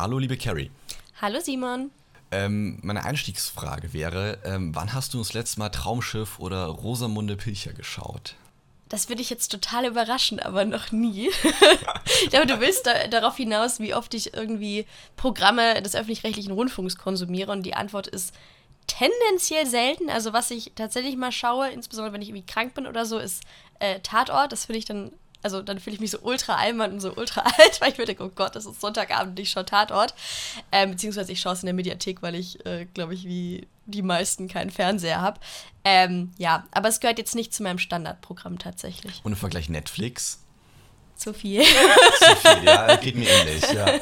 Hallo, liebe Carrie. Hallo, Simon. Ähm, meine Einstiegsfrage wäre, ähm, wann hast du das letzte Mal Traumschiff oder Rosamunde Pilcher geschaut? Das würde ich jetzt total überraschen, aber noch nie. ich glaube, du willst da, darauf hinaus, wie oft ich irgendwie Programme des öffentlich-rechtlichen Rundfunks konsumiere. Und die Antwort ist tendenziell selten. Also was ich tatsächlich mal schaue, insbesondere wenn ich irgendwie krank bin oder so, ist äh, Tatort. Das finde ich dann also dann fühle ich mich so ultra albern und so ultra alt, weil ich mir denke, oh Gott, das ist Sonntagabend, ich schaue Tatort. Ähm, beziehungsweise ich schaue es in der Mediathek, weil ich, äh, glaube ich, wie die meisten keinen Fernseher habe. Ähm, ja, aber es gehört jetzt nicht zu meinem Standardprogramm tatsächlich. Und im Vergleich Netflix? Zu viel. zu viel, ja, geht mir ähnlich, ja.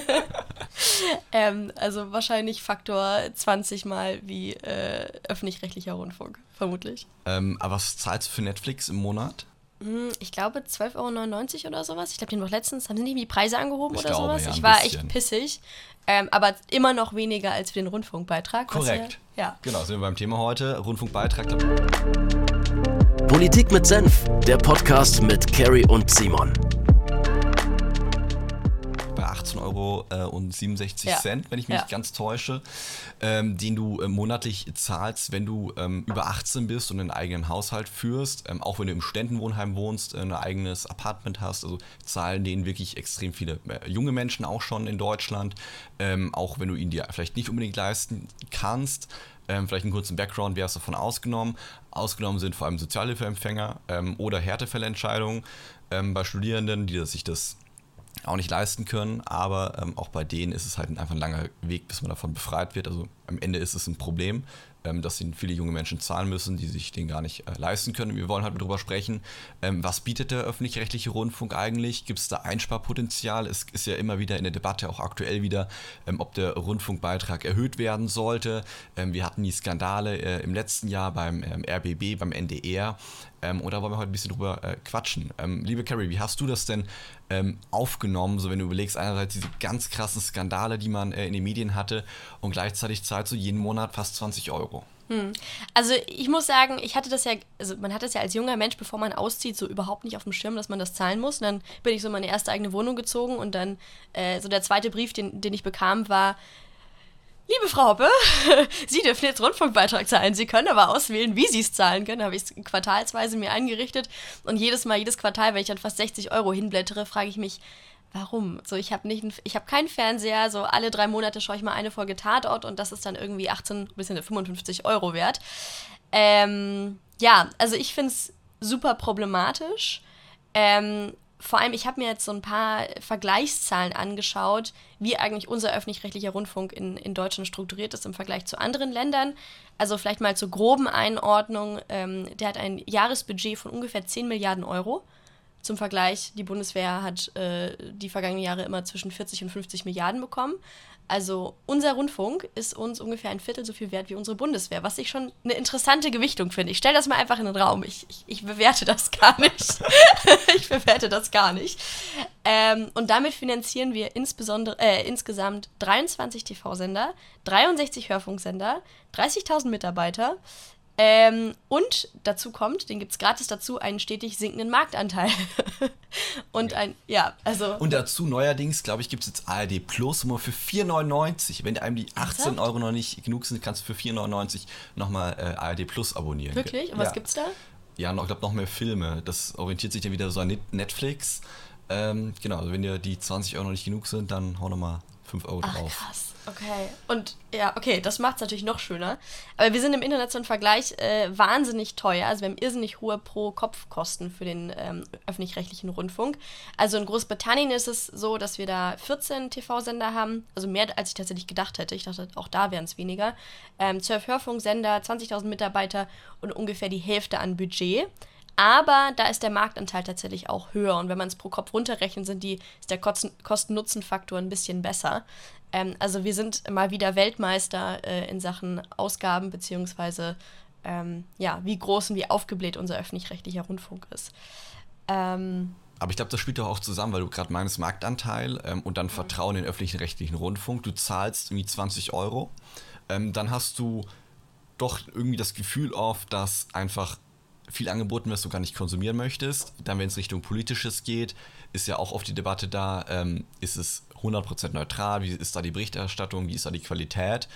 ähm, also wahrscheinlich Faktor 20 mal wie äh, öffentlich-rechtlicher Rundfunk, vermutlich. Ähm, aber was zahlst du für Netflix im Monat? Hm, ich glaube 12,99 Euro oder sowas. Ich glaube, die haben doch letztens, haben sie nicht die Preise angehoben ich oder glaube, sowas? Ja, ich war bisschen. echt pissig. Ähm, aber immer noch weniger als für den Rundfunkbeitrag. Korrekt. Ja, ja. Genau, sind wir beim Thema heute. Rundfunkbeitrag. Politik mit Senf, der Podcast mit Carrie und Simon. Euro äh, und 67 Ja. Cent, wenn ich mich Ja. nicht ganz täusche, ähm, den du äh, monatlich zahlst, wenn du ähm, über 18 bist und einen eigenen Haushalt führst. Ähm, auch wenn du im Ständenwohnheim wohnst, äh, ein eigenes Apartment hast. Also zahlen den wirklich extrem viele äh, junge Menschen auch schon in Deutschland. Ähm, auch wenn du ihn dir vielleicht nicht unbedingt leisten kannst. Ähm, vielleicht einen kurzen Background, wer ist davon ausgenommen? Ausgenommen sind vor allem Sozialhilfeempfänger ähm, oder Härtefallentscheidungen ähm, bei Studierenden, die sich das auch nicht leisten können, aber ähm, auch bei denen ist es halt einfach ein langer Weg, bis man davon befreit wird. Also am Ende ist es ein Problem, ähm, dass ihnen viele junge Menschen zahlen müssen, die sich den gar nicht äh, leisten können. Wir wollen halt darüber sprechen, ähm, was bietet der öffentlich-rechtliche Rundfunk eigentlich? Gibt es da Einsparpotenzial? Es ist ja immer wieder in der Debatte, auch aktuell wieder, ähm, ob der Rundfunkbeitrag erhöht werden sollte. Ähm, wir hatten die Skandale äh, im letzten Jahr beim ähm, RBB, beim NDR. Ähm, und da wollen wir heute ein bisschen drüber äh, quatschen. Liebe Carrie, wie hast du das denn aufgenommen, so wenn du überlegst, einerseits diese ganz krassen Skandale, die man äh, in den Medien hatte und gleichzeitig zahlst du jeden Monat fast 20 Euro? Also ich muss sagen, ich hatte das ja, also man hat das ja als junger Mensch, bevor man auszieht, so überhaupt nicht auf dem Schirm, dass man das zahlen muss. Und dann bin ich so in meine erste eigene Wohnung gezogen und dann äh, so der zweite Brief, den, den ich bekam, war, liebe Frau Hoppe, Sie dürfen jetzt Rundfunkbeitrag zahlen. Sie können aber auswählen, wie Sie es zahlen können. Habe ich es quartalsweise mir eingerichtet. Und jedes Mal, jedes Quartal, wenn ich dann fast 60 Euro hinblättere, frage ich mich, warum? So, ich habe nicht, ich habe keinen Fernseher. So alle drei Monate schaue ich mal eine Folge Tatort und das ist dann irgendwie 18 bis 55 Euro wert. Ähm, ja, also ich finde es super problematisch. Ähm, vor allem, ich habe mir jetzt so ein paar Vergleichszahlen angeschaut, wie eigentlich unser öffentlich-rechtlicher Rundfunk in, in Deutschland strukturiert ist im Vergleich zu anderen Ländern. Also vielleicht mal zur groben Einordnung. Ähm, der hat ein Jahresbudget von ungefähr 10 Milliarden Euro. Zum Vergleich, die Bundeswehr hat äh, die vergangenen Jahre immer zwischen 40 und 50 Milliarden bekommen. Also unser Rundfunk ist uns ungefähr ein Viertel so viel wert wie unsere Bundeswehr, was ich schon eine interessante Gewichtung finde. Ich stelle das mal einfach in den Raum. Ich, ich, ich bewerte das gar nicht. ich bewerte das gar nicht. Ähm, und damit finanzieren wir insbesondere äh, insgesamt 23 TV-Sender, 63 Hörfunksender, 30.000 Mitarbeiter. Ähm, und dazu kommt, den gibt es gratis dazu, einen stetig sinkenden Marktanteil. und ein, ja, also. Und dazu neuerdings, glaube ich, gibt es jetzt ARD Plus nur für 4,99. Wenn einem die 18 Ernsthaft? Euro noch nicht genug sind, kannst du für 4,99 nochmal äh, ARD Plus abonnieren. wirklich? Und ja. was gibt's da? Ja, noch, ich glaube noch mehr Filme. Das orientiert sich dann wieder so an Net- Netflix. Ähm, genau, also wenn dir die 20 Euro noch nicht genug sind, dann hau nochmal 5 Euro Ach, drauf. krass. Okay. Und ja, okay, das macht es natürlich noch schöner. Aber wir sind im internationalen Vergleich äh, wahnsinnig teuer. Also wir haben irrsinnig hohe Pro-Kopf-Kosten für den ähm, öffentlich-rechtlichen Rundfunk. Also in Großbritannien ist es so, dass wir da 14 TV-Sender haben. Also mehr, als ich tatsächlich gedacht hätte. Ich dachte, auch da wären es weniger. Ähm, 12 Hörfunksender, 20.000 Mitarbeiter und ungefähr die Hälfte an Budget. Aber da ist der Marktanteil tatsächlich auch höher. Und wenn man es pro Kopf runterrechnet, sind die, ist der Kosten- Kosten-Nutzen-Faktor ein bisschen besser. Ähm, also wir sind mal wieder Weltmeister äh, in Sachen Ausgaben, beziehungsweise ähm, ja, wie groß und wie aufgebläht unser öffentlich-rechtlicher Rundfunk ist. Ähm, Aber ich glaube, das spielt doch auch zusammen, weil du gerade meinst Marktanteil ähm, und dann Mhm. Vertrauen in den öffentlichen rechtlichen Rundfunk. Du zahlst irgendwie 20 Euro. Ähm, dann hast du doch irgendwie das Gefühl oft, dass einfach viel angeboten was du gar nicht konsumieren möchtest. Dann, wenn es Richtung Politisches geht, ist ja auch oft die Debatte da, ähm, ist es 100% neutral, wie ist da die Berichterstattung, wie ist da die Qualität.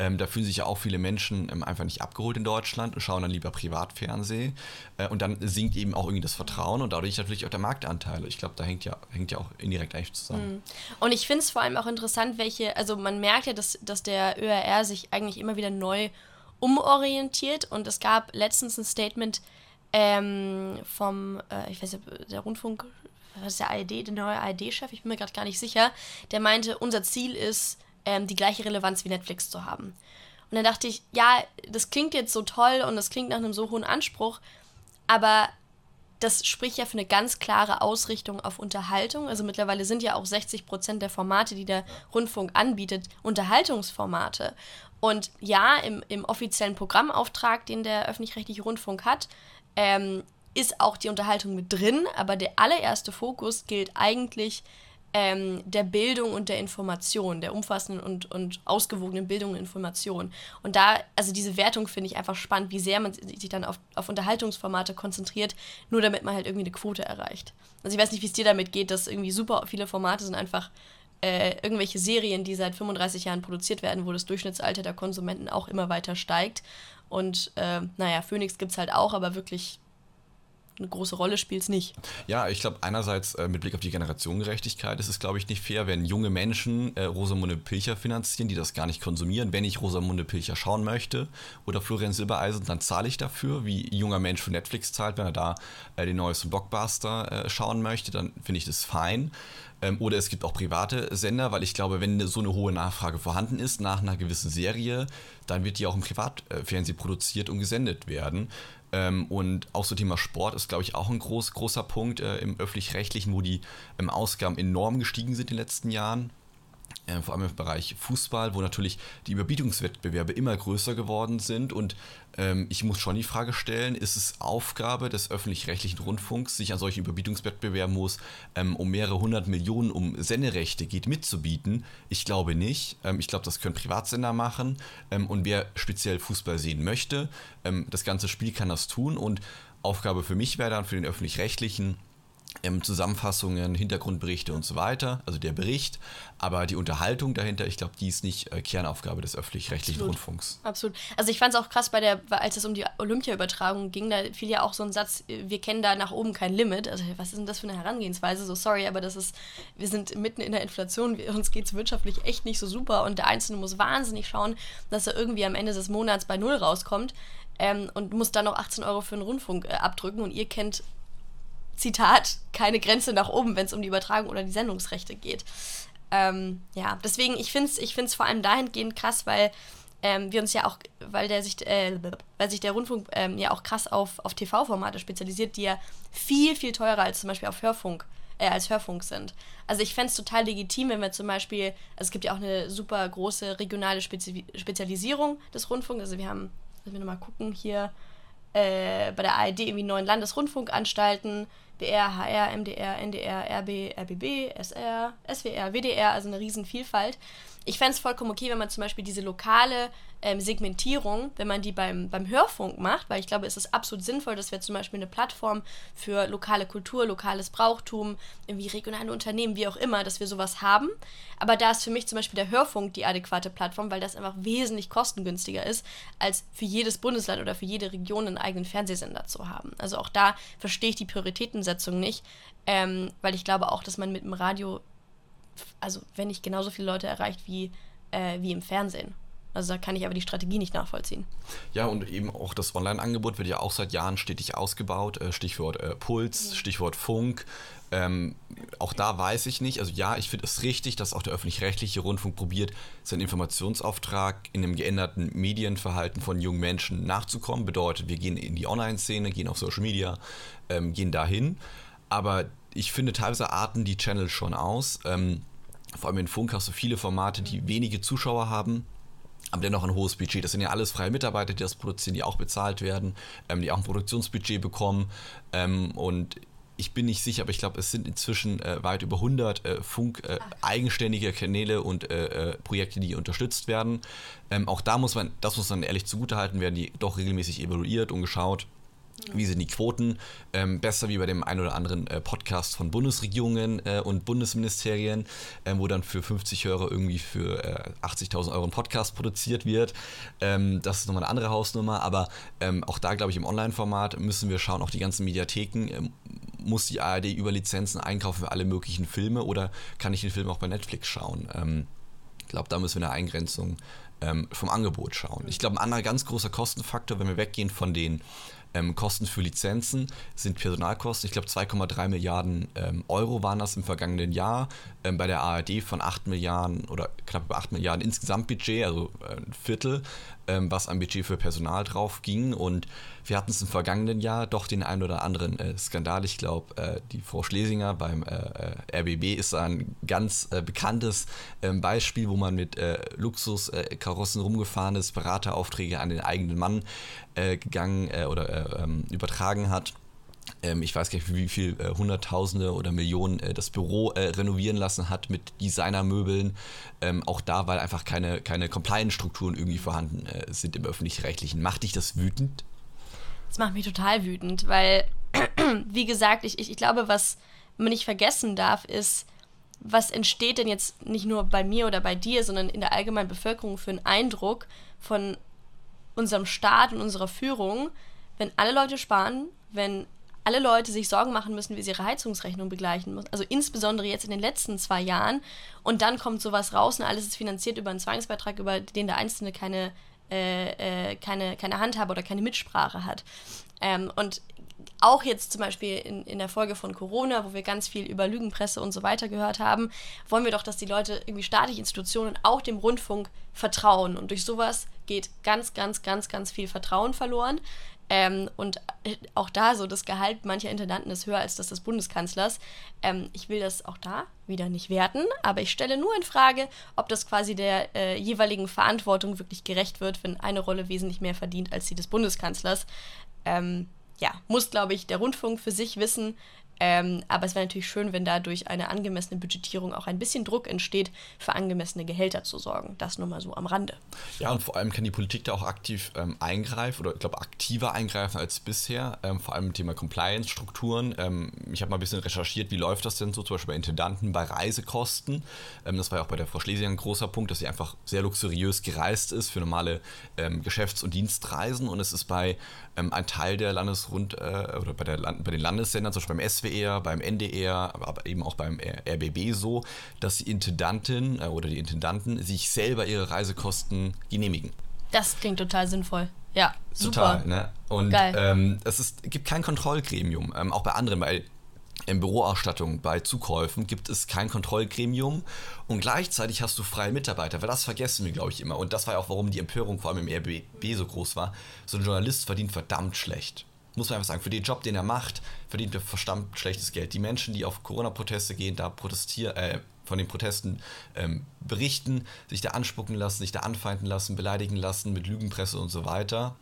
Ähm, da fühlen sich ja auch viele Menschen ähm, einfach nicht abgeholt in Deutschland und schauen dann lieber Privatfernsehen. Äh, und dann sinkt eben auch irgendwie das Vertrauen und dadurch natürlich auch der Marktanteil. Ich glaube, da hängt ja, hängt ja auch indirekt eigentlich zusammen. Mhm. Und ich finde es vor allem auch interessant, welche, also man merkt ja, dass, dass der ÖRR sich eigentlich immer wieder neu umorientiert und es gab letztens ein Statement ähm, vom, äh, ich weiß nicht, der Rundfunk, was ist der ARD, der neue ARD-Chef, ich bin mir gerade gar nicht sicher, der meinte, unser Ziel ist, ähm, die gleiche Relevanz wie Netflix zu haben. Und dann dachte ich, ja, das klingt jetzt so toll und das klingt nach einem so hohen Anspruch, aber das spricht ja für eine ganz klare Ausrichtung auf Unterhaltung. Also mittlerweile sind ja auch 60 Prozent der Formate, die der Rundfunk anbietet, Unterhaltungsformate. Und ja, im, im offiziellen Programmauftrag, den der öffentlich-rechtliche Rundfunk hat, ähm, ist auch die Unterhaltung mit drin, aber der allererste Fokus gilt eigentlich ähm, der Bildung und der Information, der umfassenden und, und ausgewogenen Bildung und Information. Und da, also diese Wertung finde ich einfach spannend, wie sehr man sich dann auf, auf Unterhaltungsformate konzentriert, nur damit man halt irgendwie eine Quote erreicht. Also ich weiß nicht, wie es dir damit geht, dass irgendwie super viele Formate sind einfach äh, irgendwelche Serien, die seit 35 Jahren produziert werden, wo das Durchschnittsalter der Konsumenten auch immer weiter steigt. Und äh, naja, Phoenix gibt es halt auch, aber wirklich eine große Rolle spielt es nicht. Ja, ich glaube, einerseits äh, mit Blick auf die Generationengerechtigkeit ist es, glaube ich, nicht fair, wenn junge Menschen äh, Rosamunde Pilcher finanzieren, die das gar nicht konsumieren. Wenn ich Rosamunde Pilcher schauen möchte oder Florian Silbereisen, dann zahle ich dafür, wie junger Mensch für Netflix zahlt, wenn er da äh, den neuesten Blockbuster äh, schauen möchte, dann finde ich das fein. Ähm, oder es gibt auch private Sender, weil ich glaube, wenn so eine hohe Nachfrage vorhanden ist nach einer gewissen Serie, dann wird die auch im Privatfernsehen produziert und gesendet werden. Ähm, und auch so Thema Sport ist, glaube ich, auch ein groß, großer Punkt äh, im öffentlich-rechtlichen, wo die ähm, Ausgaben enorm gestiegen sind in den letzten Jahren. Äh, vor allem im Bereich Fußball, wo natürlich die Überbietungswettbewerbe immer größer geworden sind. Und ähm, ich muss schon die Frage stellen, ist es Aufgabe des öffentlich-rechtlichen Rundfunks, sich an solchen Überbietungswettbewerben, wo es ähm, um mehrere hundert Millionen um Senderechte geht, mitzubieten? Ich glaube nicht. Ähm, ich glaube, das können Privatsender machen. Ähm, und wer speziell Fußball sehen möchte, ähm, das ganze Spiel kann das tun. Und Aufgabe für mich wäre dann für den öffentlich-rechtlichen, ähm, Zusammenfassungen, Hintergrundberichte und so weiter, also der Bericht, aber die Unterhaltung dahinter, ich glaube, die ist nicht äh, Kernaufgabe des öffentlich-rechtlichen Rundfunks. Absolut. Also ich fand es auch krass bei der, als es um die Olympia-Übertragung ging, da fiel ja auch so ein Satz, wir kennen da nach oben kein Limit. Also was ist denn das für eine Herangehensweise? So sorry, aber das ist, wir sind mitten in der Inflation, wir, uns geht es wirtschaftlich echt nicht so super und der Einzelne muss wahnsinnig schauen, dass er irgendwie am Ende des Monats bei Null rauskommt. Ähm, und muss dann noch 18 Euro für den Rundfunk äh, abdrücken und ihr kennt Zitat, keine Grenze nach oben, wenn es um die Übertragung oder die Sendungsrechte geht. Ähm, ja, deswegen, ich finde es ich find's vor allem dahingehend krass, weil ähm, wir uns ja auch, weil der sich, äh, weil sich der Rundfunk ähm, ja auch krass auf, auf TV-Formate spezialisiert, die ja viel, viel teurer als zum Beispiel auf Hörfunk, äh, als Hörfunk sind. Also ich fände es total legitim, wenn wir zum Beispiel, also es gibt ja auch eine super große regionale Spezi Spezialisierung des Rundfunks. Also wir haben, wenn wir nochmal gucken, hier äh, bei der ARD irgendwie neun Landesrundfunkanstalten, BR, HR, MDR, NDR, RB, RBB, SR, SWR, WDR, also eine riesen Vielfalt. Ich fände es vollkommen okay, wenn man zum Beispiel diese lokale ähm, Segmentierung, wenn man die beim, beim Hörfunk macht, weil ich glaube, es ist absolut sinnvoll, dass wir zum Beispiel eine Plattform für lokale Kultur, lokales Brauchtum, irgendwie regionale Unternehmen, wie auch immer, dass wir sowas haben. Aber da ist für mich zum Beispiel der Hörfunk die adäquate Plattform, weil das einfach wesentlich kostengünstiger ist, als für jedes Bundesland oder für jede Region einen eigenen Fernsehsender zu haben. Also auch da verstehe ich die Prioritätensetzung nicht, ähm, weil ich glaube auch, dass man mit dem Radio, also wenn nicht genauso viele Leute erreicht wie, äh, wie im Fernsehen. Also da kann ich aber die Strategie nicht nachvollziehen. Ja, und eben auch das Online-Angebot wird ja auch seit Jahren stetig ausgebaut. Äh, Stichwort äh, Puls, mhm. Stichwort Funk. Ähm, auch da weiß ich nicht. Also ja, ich finde es richtig, dass auch der öffentlich-rechtliche Rundfunk probiert, seinen Informationsauftrag in einem geänderten Medienverhalten von jungen Menschen nachzukommen. Bedeutet, wir gehen in die Online-Szene, gehen auf Social Media, ähm, gehen dahin. Aber ich finde teilweise arten die Channels schon aus. Ähm, vor allem in Funk hast du viele Formate, die wenige Zuschauer haben aber dennoch ein hohes Budget. Das sind ja alles freie Mitarbeiter, die das produzieren, die auch bezahlt werden, ähm, die auch ein Produktionsbudget bekommen. Ähm, und ich bin nicht sicher, aber ich glaube, es sind inzwischen äh, weit über 100 äh, Funk äh, eigenständige Kanäle und äh, äh, Projekte, die unterstützt werden. Ähm, auch da muss man, das muss man ehrlich zugutehalten werden, die doch regelmäßig evaluiert und geschaut, Wie sind die Quoten? Ähm, besser wie bei dem einen oder anderen äh, Podcast von Bundesregierungen äh, und Bundesministerien, äh, wo dann für 50 Euro irgendwie für 80.000 äh, Euro ein Podcast produziert wird. Ähm, das ist nochmal eine andere Hausnummer, aber ähm, auch da, glaube ich, im Online-Format müssen wir schauen, auch die ganzen Mediatheken. Muss die ARD über Lizenzen einkaufen für alle möglichen Filme oder kann ich den Film auch bei Netflix schauen? Ähm, ich glaube, da müssen wir eine Eingrenzung ähm, vom Angebot schauen. Ich glaube, ein anderer ganz großer Kostenfaktor, wenn wir weggehen von den ähm, Kosten für Lizenzen sind Personalkosten. Ich glaube 2,3 Milliarden ähm, Euro waren das im vergangenen Jahr. Ähm, bei der ARD von 8 Milliarden oder knapp über 8 Milliarden insgesamt Budget, also äh, ein Viertel, ähm, was am Budget für Personal drauf ging. Und wir hatten es im vergangenen Jahr doch den einen oder anderen äh, Skandal. Ich glaube, äh, die Frau Schlesinger beim äh, äh, RBB ist ein ganz äh, bekanntes ähm, Beispiel, wo man mit Luxuskarossen rumgefahren ist, Beraterauffträge an den eigenen Mann gegangen oder ähm, übertragen hat ähm, ich weiß gar nicht, wie viel äh, Hunderttausende oder Millionen äh, das Büro äh, renovieren lassen hat mit Designermöbeln. Ähm, auch da, weil einfach keine, keine Compliance-Strukturen irgendwie vorhanden äh, sind im öffentlich-rechtlichen. Macht dich das wütend? Das macht mich total wütend, weil, wie gesagt, ich, ich, ich glaube, was man nicht vergessen darf, ist, was entsteht denn jetzt nicht nur bei mir oder bei dir, sondern in der allgemeinen Bevölkerung für einen Eindruck von unserem Staat und unserer Führung, wenn alle Leute sparen, wenn alle Leute sich Sorgen machen müssen, wie sie ihre Heizungsrechnung begleichen müssen. Also insbesondere jetzt in den letzten zwei Jahren. Und dann kommt sowas raus und alles ist finanziert über einen Zwangsbeitrag, über den der Einzelne keine, äh, äh, keine, keine Handhabe oder keine Mitsprache hat. Ähm, und auch jetzt zum Beispiel in, in der Folge von Corona, wo wir ganz viel über Lügenpresse und so weiter gehört haben, wollen wir doch, dass die Leute irgendwie staatliche Institutionen, auch dem Rundfunk, vertrauen. Und durch sowas geht ganz, ganz, ganz, ganz viel Vertrauen verloren. Ähm, und auch da so, das Gehalt mancher Intendanten ist höher als das des Bundeskanzlers. Ähm, ich will das auch da wieder nicht werten, aber ich stelle nur in Frage, ob das quasi der äh, jeweiligen Verantwortung wirklich gerecht wird, wenn eine Rolle wesentlich mehr verdient als die des Bundeskanzlers. Ähm, ja, muss, glaube ich, der Rundfunk für sich wissen, ähm, aber es wäre natürlich schön, wenn dadurch eine angemessene Budgetierung auch ein bisschen Druck entsteht, für angemessene Gehälter zu sorgen. Das nur mal so am Rande. Ja, und vor allem kann die Politik da auch aktiv ähm, eingreifen oder ich glaube aktiver eingreifen als bisher, ähm, vor allem im Thema Compliance-Strukturen. Ähm, ich habe mal ein bisschen recherchiert, wie läuft das denn so, zum Beispiel bei Intendanten, bei Reisekosten. Ähm, das war ja auch bei der Frau Schlesinger ein großer Punkt, dass sie einfach sehr luxuriös gereist ist für normale ähm, Geschäfts- und Dienstreisen und es ist bei ähm, ein Teil der Landesrund- äh, oder bei, der Land bei den Landessendern, zum Beispiel beim SWR, beim NDR, aber eben auch beim RBB so, dass die Intendantin äh, oder die Intendanten sich selber ihre Reisekosten genehmigen. Das klingt total sinnvoll. Ja, total, super. Ne? Und ähm, es ist, gibt kein Kontrollgremium, ähm, auch bei anderen, weil in Büroausstattung bei Zukäufen gibt es kein Kontrollgremium und gleichzeitig hast du freie Mitarbeiter, weil das vergessen wir, glaube ich, immer. Und das war ja auch, warum die Empörung vor allem im RBB so groß war. So ein Journalist verdient verdammt schlecht. Muss man einfach sagen, für den Job, den er macht, verdient er verdammt schlechtes Geld. Die Menschen, die auf Corona-Proteste gehen, da protestieren, äh, von den Protesten ähm, berichten, sich da anspucken lassen, sich da anfeinden lassen, beleidigen lassen mit Lügenpresse und so weiter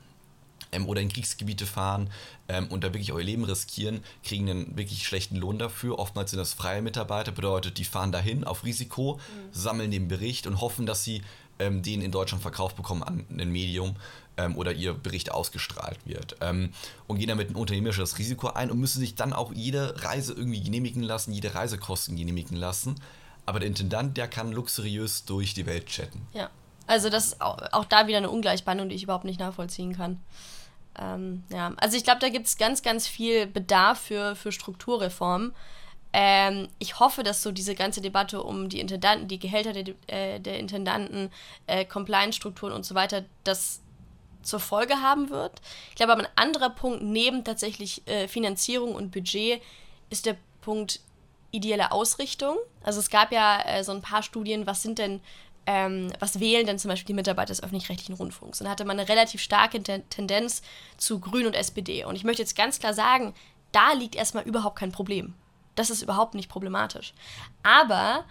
ähm, oder in Kriegsgebiete fahren ähm, und da wirklich euer Leben riskieren, kriegen einen wirklich schlechten Lohn dafür. Oftmals sind das freie Mitarbeiter, bedeutet, die fahren dahin auf Risiko, mhm. sammeln den Bericht und hoffen, dass sie ähm, den in Deutschland verkauft bekommen an ein Medium ähm, oder ihr Bericht ausgestrahlt wird. Ähm, und gehen damit ein unternehmerisches Risiko ein und müssen sich dann auch jede Reise irgendwie genehmigen lassen, jede Reisekosten genehmigen lassen. Aber der Intendant, der kann luxuriös durch die Welt chatten. Ja. Also das ist auch, auch da wieder eine Ungleichbehandlung, die ich überhaupt nicht nachvollziehen kann. Ähm, ja, also ich glaube, da gibt es ganz, ganz viel Bedarf für, für Strukturreformen. Ähm, ich hoffe, dass so diese ganze Debatte um die Intendanten, die Gehälter der, äh, der Intendanten, äh, Compliance-Strukturen und so weiter, das zur Folge haben wird. Ich glaube, aber ein anderer Punkt neben tatsächlich äh, Finanzierung und Budget ist der Punkt ideelle Ausrichtung. Also es gab ja äh, so ein paar Studien, was sind denn ähm, was wählen denn zum Beispiel die Mitarbeiter des öffentlich-rechtlichen Rundfunks? Und da hatte man eine relativ starke Tendenz zu Grün und SPD. Und ich möchte jetzt ganz klar sagen, da liegt erstmal überhaupt kein Problem. Das ist überhaupt nicht problematisch. Aber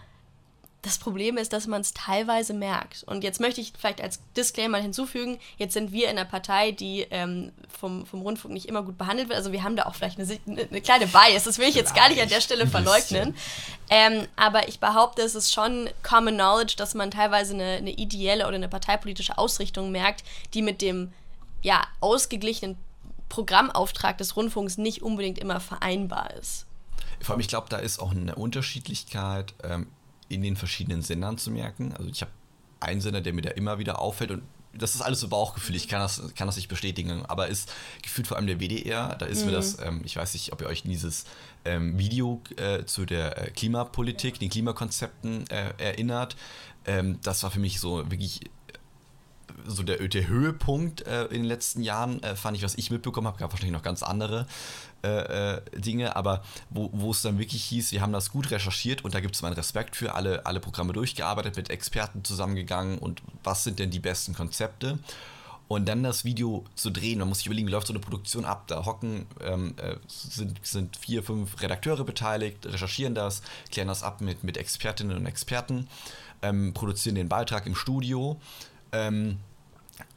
das Problem ist, dass man es teilweise merkt. Und jetzt möchte ich vielleicht als Disclaimer hinzufügen, jetzt sind wir in einer Partei, die ähm, vom, vom Rundfunk nicht immer gut behandelt wird. Also wir haben da auch vielleicht eine, eine kleine Bias. Das will ich jetzt gar nicht an der Stelle verleugnen. Ähm, aber ich behaupte, es ist schon Common Knowledge, dass man teilweise eine, eine ideelle oder eine parteipolitische Ausrichtung merkt, die mit dem ja, ausgeglichenen Programmauftrag des Rundfunks nicht unbedingt immer vereinbar ist. Vor allem, ich glaube, da ist auch eine Unterschiedlichkeit ähm, in den verschiedenen Sendern zu merken. Also ich habe einen Sender, der mir da immer wieder auffällt und das ist alles so Bauchgefühl, ich kann das, kann das nicht bestätigen, aber ist gefühlt vor allem der WDR, da ist mhm. mir das, ähm, ich weiß nicht, ob ihr euch dieses ähm, Video äh, zu der äh, Klimapolitik, den Klimakonzepten äh, erinnert. Ähm, das war für mich so wirklich so der, der Höhepunkt äh, in den letzten Jahren, äh, fand ich, was ich mitbekommen habe, gab wahrscheinlich noch ganz andere äh, äh, Dinge, aber wo, wo es dann wirklich hieß, wir haben das gut recherchiert und da gibt es meinen Respekt für, alle, alle Programme durchgearbeitet, mit Experten zusammengegangen und was sind denn die besten Konzepte. Und dann das Video zu drehen, man muss sich überlegen, wie läuft so eine Produktion ab. Da hocken, ähm, äh, sind, sind vier, fünf Redakteure beteiligt, recherchieren das, klären das ab mit, mit Expertinnen und Experten, ähm, produzieren den Beitrag im Studio. Ähm,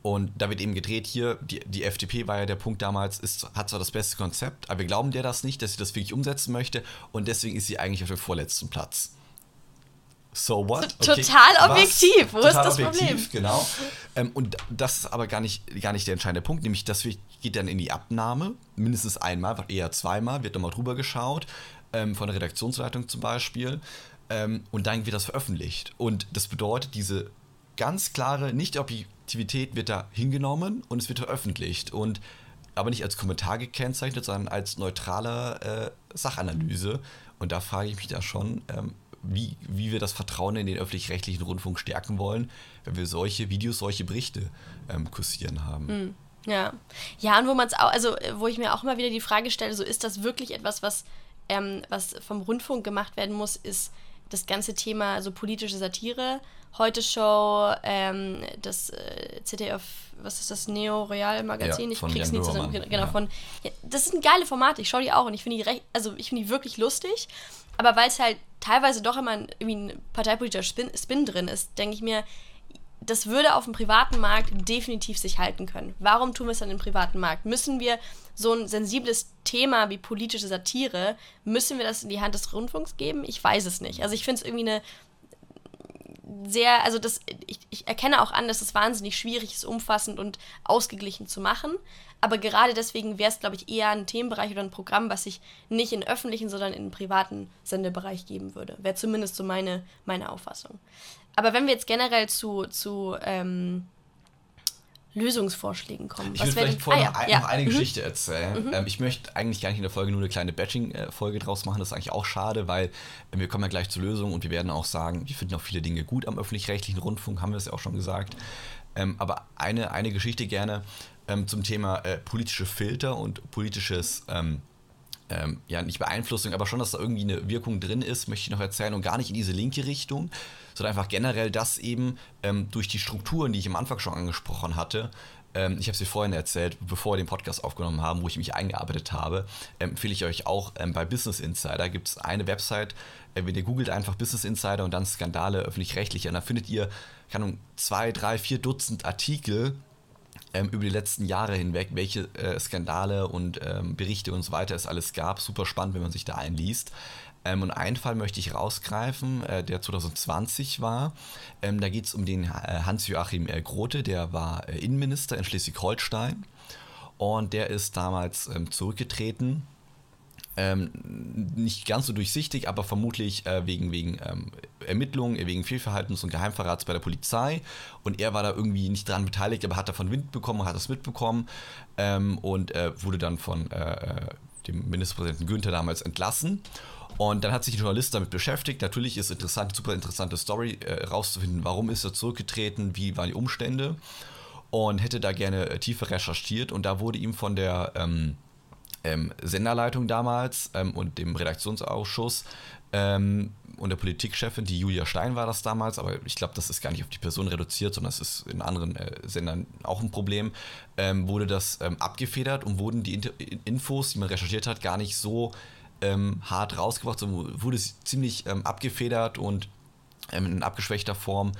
und da wird eben gedreht hier, die, die FDP war ja der Punkt damals, ist, hat zwar das beste Konzept, aber wir glauben der das nicht, dass sie das wirklich umsetzen möchte und deswegen ist sie eigentlich auf dem vorletzten Platz. So what? Okay. Total objektiv, wo Total ist das objektiv, Problem? Genau. Ähm, und das ist aber gar nicht, gar nicht der entscheidende Punkt, nämlich das geht dann in die Abnahme, mindestens einmal, eher zweimal, wird nochmal drüber geschaut, ähm, von der Redaktionsleitung zum Beispiel, ähm, und dann wird das veröffentlicht. Und das bedeutet, diese ganz klare, nicht objektiv Aktivität wird da hingenommen und es wird veröffentlicht. Und aber nicht als Kommentar gekennzeichnet, sondern als neutrale äh, Sachanalyse. Und da frage ich mich da schon, ähm, wie, wie wir das Vertrauen in den öffentlich-rechtlichen Rundfunk stärken wollen, wenn wir solche Videos, solche Berichte ähm, kursieren haben. Mhm. Ja. Ja, und wo man es auch, also wo ich mir auch immer wieder die Frage stelle, so ist das wirklich etwas, was, ähm, was vom Rundfunk gemacht werden muss, ist das ganze Thema so politische Satire Heute Show, ähm, das äh, ZDF, was ist das, Neo Real Magazin? Ja, ich krieg's nie zusammen. Genau, ja. von. Ja, das sind geile Formate, ich schaue die auch und ich finde die recht, also ich finde die wirklich lustig. Aber weil es halt teilweise doch immer ein, irgendwie ein parteipolitischer Spin, Spin drin ist, denke ich mir, das würde auf dem privaten Markt definitiv sich halten können. Warum tun wir es dann im privaten Markt? Müssen wir so ein sensibles Thema wie politische Satire, müssen wir das in die Hand des Rundfunks geben? Ich weiß es nicht. Also ich finde es irgendwie eine sehr, also das, ich, ich erkenne auch an, dass es wahnsinnig schwierig ist, umfassend und ausgeglichen zu machen. Aber gerade deswegen wäre es, glaube ich, eher ein Themenbereich oder ein Programm, was ich nicht in öffentlichen, sondern in privaten Sendebereich geben würde. Wäre zumindest so meine, meine Auffassung. Aber wenn wir jetzt generell zu, zu ähm, Lösungsvorschlägen kommen. Ich will vielleicht vorher ah, ja. noch, eine mhm. Geschichte erzählen. Mhm. Ähm, ich möchte eigentlich gar nicht in der Folge nur eine kleine Batching-Folge draus machen. Das ist eigentlich auch schade, weil äh, wir kommen ja gleich zur Lösung und wir werden auch sagen, wir finden auch viele Dinge gut am öffentlich-rechtlichen Rundfunk, haben wir es ja auch schon gesagt. Ähm, aber eine, eine Geschichte gerne ähm, zum Thema äh, politische Filter und politisches ähm, ja, nicht Beeinflussung, aber schon, dass da irgendwie eine Wirkung drin ist, möchte ich noch erzählen und gar nicht in diese linke Richtung, sondern einfach generell, dass eben ähm, durch die Strukturen, die ich am Anfang schon angesprochen hatte, ähm, ich habe sie vorhin erzählt, bevor wir den Podcast aufgenommen haben, wo ich mich eingearbeitet habe, empfehle ich euch auch ähm, bei Business Insider gibt es eine Website, äh, wenn ihr googelt einfach Business Insider und dann Skandale öffentlich-rechtliche und dann findet ihr, keine Ahnung, zwei, drei, vier Dutzend Artikel, ähm, über die letzten Jahre hinweg, welche äh, Skandale und ähm, Berichte und so weiter es alles gab. Super spannend, wenn man sich da einliest. Ähm, und einen Fall möchte ich rausgreifen, äh, der 2020 war. Ähm, da geht es um den äh, Hans-Joachim äh, Grote, der war äh, Innenminister in Schleswig-Holstein. Und der ist damals ähm, zurückgetreten ähm, nicht ganz so durchsichtig, aber vermutlich äh, wegen, wegen ähm, Ermittlungen, wegen Fehlverhaltens und Geheimverrats bei der Polizei. Und er war da irgendwie nicht dran beteiligt, aber hat davon Wind bekommen, hat das mitbekommen ähm, und äh, wurde dann von äh, äh, dem Ministerpräsidenten Günther damals entlassen. Und dann hat sich ein Journalist damit beschäftigt. Natürlich ist interessant, super interessante Story äh, rauszufinden, warum ist er zurückgetreten, wie waren die Umstände. Und hätte da gerne äh, tiefer recherchiert. Und da wurde ihm von der ähm, ähm, Senderleitung damals ähm, und dem Redaktionsausschuss ähm, und der Politikchefin, die Julia Stein war das damals, aber ich glaube, das ist gar nicht auf die Person reduziert, sondern das ist in anderen äh, Sendern auch ein Problem, ähm, wurde das ähm, abgefedert und wurden die Inter Infos, die man recherchiert hat, gar nicht so ähm, hart rausgebracht, sondern wurde ziemlich abgefedert und in abgeschwächter Form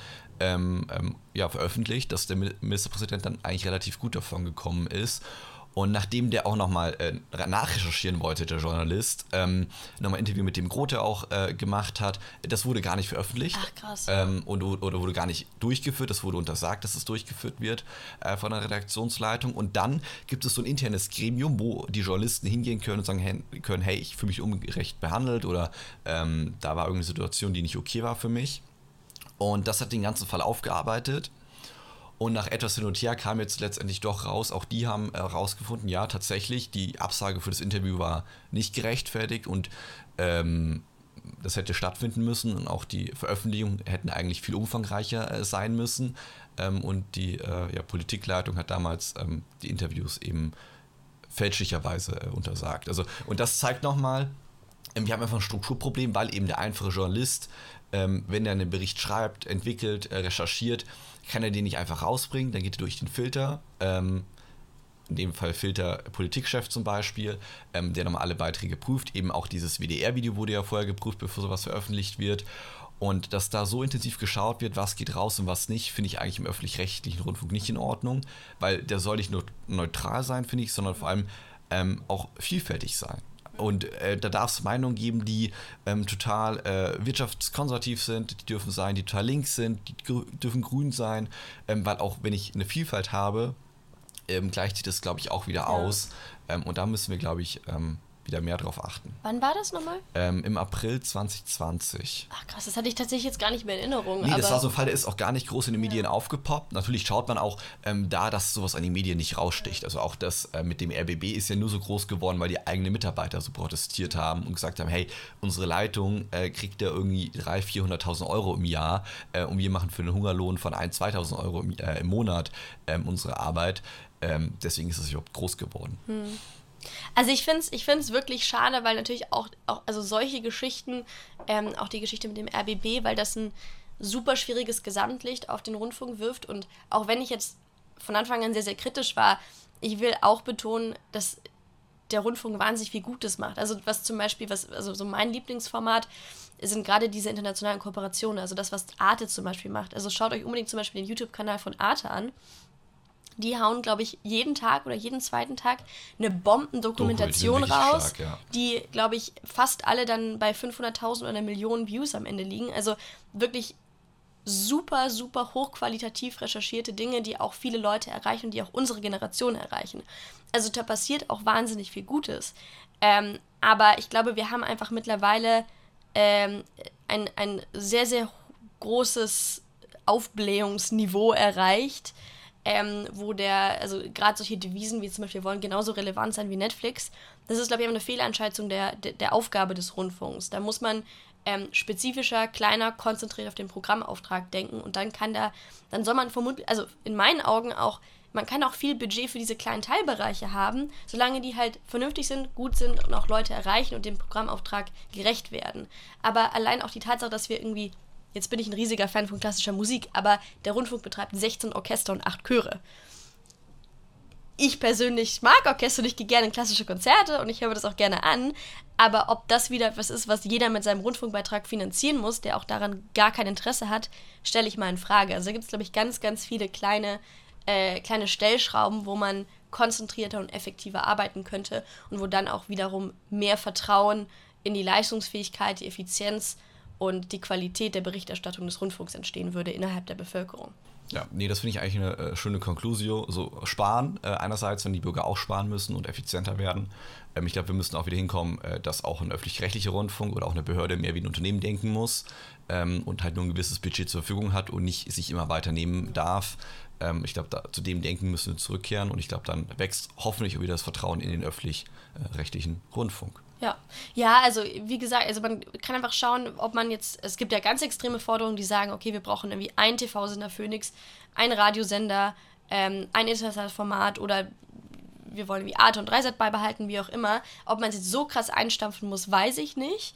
ja, veröffentlicht, dass der Ministerpräsident dann eigentlich relativ gut davon gekommen ist. Und nachdem der auch nochmal äh, nachrecherchieren wollte, der Journalist, ähm, nochmal ein Interview mit dem Grote auch äh, gemacht hat, das wurde gar nicht veröffentlicht. Ach, krass. Ähm, und, oder wurde gar nicht durchgeführt, das wurde untersagt, dass es durchgeführt wird äh, von der Redaktionsleitung. Und dann gibt es so ein internes Gremium, wo die Journalisten hingehen können und sagen hey, können, hey, ich fühle mich ungerecht behandelt oder ähm, da war irgendeine Situation, die nicht okay war für mich. Und das hat den ganzen Fall aufgearbeitet und nach etwas hin und her kam jetzt letztendlich doch raus, auch die haben herausgefunden, äh, ja, tatsächlich, die Absage für das Interview war nicht gerechtfertigt und ähm, das hätte stattfinden müssen und auch die Veröffentlichungen hätten eigentlich viel umfangreicher äh, sein müssen. Ähm, und die äh, ja, Politikleitung hat damals ähm, die Interviews eben fälschlicherweise äh, untersagt. Also, und das zeigt nochmal, ähm, wir haben einfach ein Strukturproblem, weil eben der einfache Journalist, ähm, wenn er einen Bericht schreibt, entwickelt, äh, recherchiert, kann er den nicht einfach rausbringen, dann geht er durch den Filter, ähm, in dem Fall Filter Politikchef zum Beispiel, ähm, der nochmal alle Beiträge prüft. Eben auch dieses WDR-Video wurde ja vorher geprüft, bevor sowas veröffentlicht wird. Und dass da so intensiv geschaut wird, was geht raus und was nicht, finde ich eigentlich im öffentlich-rechtlichen Rundfunk nicht in Ordnung, weil der soll nicht nur neutral sein, finde ich, sondern vor allem ähm, auch vielfältig sein. Und äh, da darf es Meinungen geben, die ähm, total äh, wirtschaftskonservativ sind, die dürfen sein, die total links sind, die gr dürfen grün sein, ähm, weil auch wenn ich eine Vielfalt habe, ähm, gleicht sich das, glaube ich, auch wieder ja. aus. Ähm, und da müssen wir, glaube ich, ähm, wieder mehr drauf achten. Wann war das nochmal? Ähm, Im April 2020. Ach krass, das hatte ich tatsächlich jetzt gar nicht mehr in Erinnerung. Nee, das war so ein Fall, der ist auch gar nicht groß in den Medien ja. aufgepoppt. Natürlich schaut man auch ähm, da, dass sowas an den Medien nicht raussticht. Also auch das äh, mit dem RBB ist ja nur so groß geworden, weil die eigenen Mitarbeiter so protestiert haben und gesagt haben, hey, unsere Leitung äh, kriegt ja irgendwie 300.000, 400.000 Euro im Jahr äh, und wir machen für einen Hungerlohn von 1.000, 2.000 Euro im, äh, im Monat ähm, unsere Arbeit. Ähm, deswegen ist es überhaupt groß geworden. Hm. Also ich finde es ich find's wirklich schade, weil natürlich auch, auch also solche Geschichten, ähm, auch die Geschichte mit dem RBB, weil das ein super schwieriges Gesamtlicht auf den Rundfunk wirft. Und auch wenn ich jetzt von Anfang an sehr, sehr kritisch war, ich will auch betonen, dass der Rundfunk wahnsinnig viel Gutes macht. Also was zum Beispiel, was, also so mein Lieblingsformat sind gerade diese internationalen Kooperationen, also das, was Arte zum Beispiel macht. Also schaut euch unbedingt zum Beispiel den YouTube-Kanal von Arte an die hauen, glaube ich, jeden Tag oder jeden zweiten Tag eine Bombendokumentation raus, stark, ja. die, glaube ich, fast alle dann bei 500.000 oder einer Million Views am Ende liegen. Also wirklich super, super hochqualitativ recherchierte Dinge, die auch viele Leute erreichen und die auch unsere Generation erreichen. Also da passiert auch wahnsinnig viel Gutes. Ähm, aber ich glaube, wir haben einfach mittlerweile ähm, ein, ein sehr, sehr großes Aufblähungsniveau erreicht, ähm, wo der, also gerade solche Devisen wie zum Beispiel wollen genauso relevant sein wie Netflix, das ist, glaube ich, eine Fehleinschätzung der, der, Aufgabe des Rundfunks. Da muss man ähm, spezifischer, kleiner, konzentriert auf den Programmauftrag denken und dann kann da, dann soll man vermutlich, also in meinen Augen auch, man kann auch viel Budget für diese kleinen Teilbereiche haben, solange die halt vernünftig sind, gut sind und auch Leute erreichen und dem Programmauftrag gerecht werden. Aber allein auch die Tatsache, dass wir irgendwie Jetzt bin ich ein riesiger Fan von klassischer Musik, aber der Rundfunk betreibt 16 Orchester und 8 Chöre. Ich persönlich mag Orchester und ich gehe gerne in klassische Konzerte und ich höre das auch gerne an. Aber ob das wieder etwas ist, was jeder mit seinem Rundfunkbeitrag finanzieren muss, der auch daran gar kein Interesse hat, stelle ich mal in Frage. Also gibt es, glaube ich, ganz, ganz viele kleine, äh, kleine Stellschrauben, wo man konzentrierter und effektiver arbeiten könnte und wo dann auch wiederum mehr Vertrauen in die Leistungsfähigkeit, die Effizienz und die Qualität der Berichterstattung des Rundfunks entstehen würde innerhalb der Bevölkerung. Ja, nee, das finde ich eigentlich eine äh, schöne Konklusio. So sparen, äh, einerseits, wenn die Bürger auch sparen müssen und effizienter werden. Ähm, ich glaube, wir müssen auch wieder hinkommen, äh, dass auch ein öffentlich-rechtlicher Rundfunk oder auch eine Behörde mehr wie ein Unternehmen denken muss ähm, und halt nur ein gewisses Budget zur Verfügung hat und nicht sich immer weiter nehmen darf. Ähm, ich glaube, zu dem Denken müssen wir zurückkehren und ich glaube, dann wächst hoffentlich wieder das Vertrauen in den öffentlich-rechtlichen Rundfunk. Ja, ja, also wie gesagt, also man kann einfach schauen, ob man jetzt, es gibt ja ganz extreme Forderungen, die sagen, okay, wir brauchen irgendwie einen TV-Sender Phoenix, einen Radiosender, ähm, ein internationales Format oder wir wollen wie Arte und Dreisat beibehalten, wie auch immer. Ob man es jetzt so krass einstampfen muss, weiß ich nicht.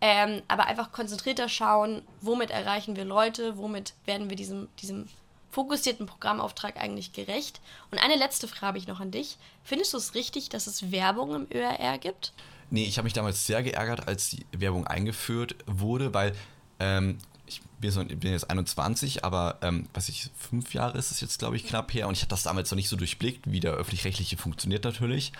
Ähm, aber einfach konzentrierter schauen, womit erreichen wir Leute, womit werden wir diesem, diesem fokussierten Programmauftrag eigentlich gerecht. Und eine letzte Frage habe ich noch an dich. Findest du es richtig, dass es Werbung im ÖRR gibt? Nee, ich habe mich damals sehr geärgert, als die Werbung eingeführt wurde, weil Ähm, ich bin, so, bin, jetzt 21, aber ähm, was ich, fünf Jahre ist es jetzt, glaube ich, knapp her. Und ich hatte das damals noch nicht so durchblickt, wie der öffentlich-rechtliche funktioniert natürlich.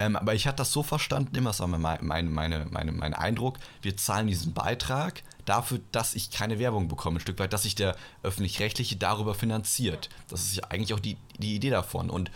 Ähm, aber ich hatte das so verstanden, immer das war mein, mein, meine, meine, mein Eindruck, wir zahlen diesen Beitrag dafür, dass ich keine Werbung bekomme, ein Stück weit, dass sich der öffentlich-rechtliche darüber finanziert. Das ist ja eigentlich auch die, die Idee davon. Und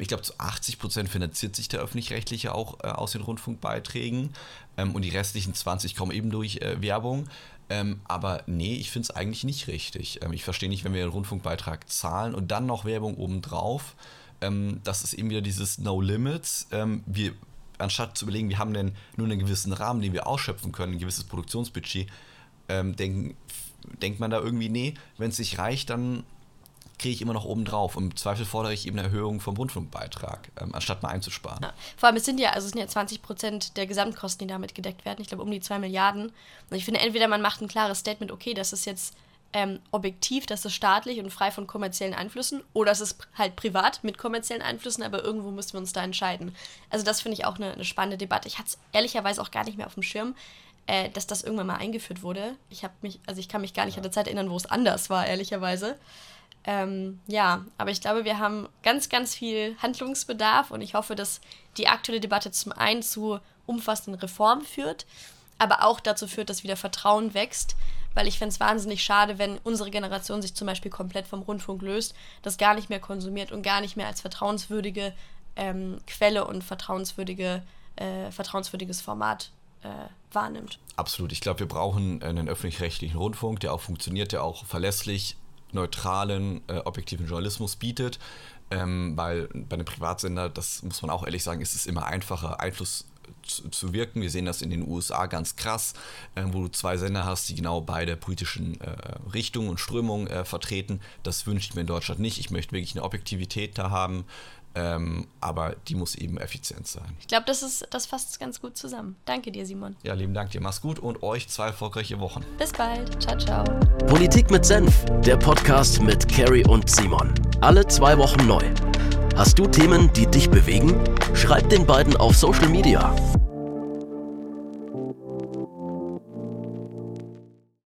ich glaube, zu 80 Prozent finanziert sich der öffentlich-rechtliche auch äh, aus den Rundfunkbeiträgen ähm, und die restlichen 20 kommen eben durch äh, Werbung. Ähm, aber nee, ich finde es eigentlich nicht richtig. Ähm, ich verstehe nicht, wenn wir einen Rundfunkbeitrag zahlen und dann noch Werbung obendrauf. Ähm, das ist eben wieder dieses No Limits. Ähm, wir, anstatt zu überlegen, wir haben denn nur einen gewissen Rahmen, den wir ausschöpfen können, ein gewisses Produktionsbudget, ähm, denken, denkt man da irgendwie, nee, wenn es nicht reicht, dann kriege ich immer noch oben drauf. Im Zweifel fordere ich eben eine Erhöhung vom Rundfunkbeitrag, ähm, anstatt mal einzusparen. Ja. Vor allem, es sind ja, also es sind ja 20 Prozent der Gesamtkosten, die damit gedeckt werden. Ich glaube, um die 2 Milliarden. Und ich finde, entweder man macht ein klares Statement, okay, das ist jetzt ähm, objektiv, das ist staatlich und frei von kommerziellen Einflüssen, oder es ist halt privat mit kommerziellen Einflüssen, aber irgendwo müssen wir uns da entscheiden. Also das finde ich auch eine, eine spannende Debatte. Ich hatte es ehrlicherweise auch gar nicht mehr auf dem Schirm äh, dass das irgendwann mal eingeführt wurde. Ich habe mich, also ich kann mich gar nicht an der Zeit erinnern, wo es anders war, ehrlicherweise. Ähm, ja, aber ich glaube, wir haben ganz, ganz viel Handlungsbedarf und ich hoffe, dass die aktuelle Debatte zum einen zu umfassenden Reformen führt, aber auch dazu führt, dass wieder Vertrauen wächst, weil ich fände es wahnsinnig schade, wenn unsere Generation sich zum Beispiel komplett vom Rundfunk löst, das gar nicht mehr konsumiert und gar nicht mehr als vertrauenswürdige ähm, Quelle und vertrauenswürdige, äh, vertrauenswürdiges Format äh, wahrnimmt. Absolut. Ich glaube, wir brauchen einen öffentlich-rechtlichen Rundfunk, der auch funktioniert, der auch verlässlich neutralen, äh, objektiven Journalismus bietet. Ähm, weil bei einem Privatsender, das muss man auch ehrlich sagen, ist es immer einfacher, Einfluss zu, zu wirken. Wir sehen das in den USA ganz krass, äh, wo du zwei Sender hast, die genau beide politischen äh, Richtungen und Strömungen äh, vertreten. Das wünsche ich mir in Deutschland nicht. Ich möchte wirklich eine Objektivität da haben. Ähm, aber die muss eben effizient sein. Ich glaube, das, das fasst ganz gut zusammen. Danke dir, Simon. Ja, lieben Dank dir. Mach's gut und euch zwei erfolgreiche Wochen. Bis bald. Ciao, ciao. Politik mit Senf, der Podcast mit Carrie und Simon. Alle zwei Wochen neu. Hast du Themen, die dich bewegen? Schreib den beiden auf Social Media.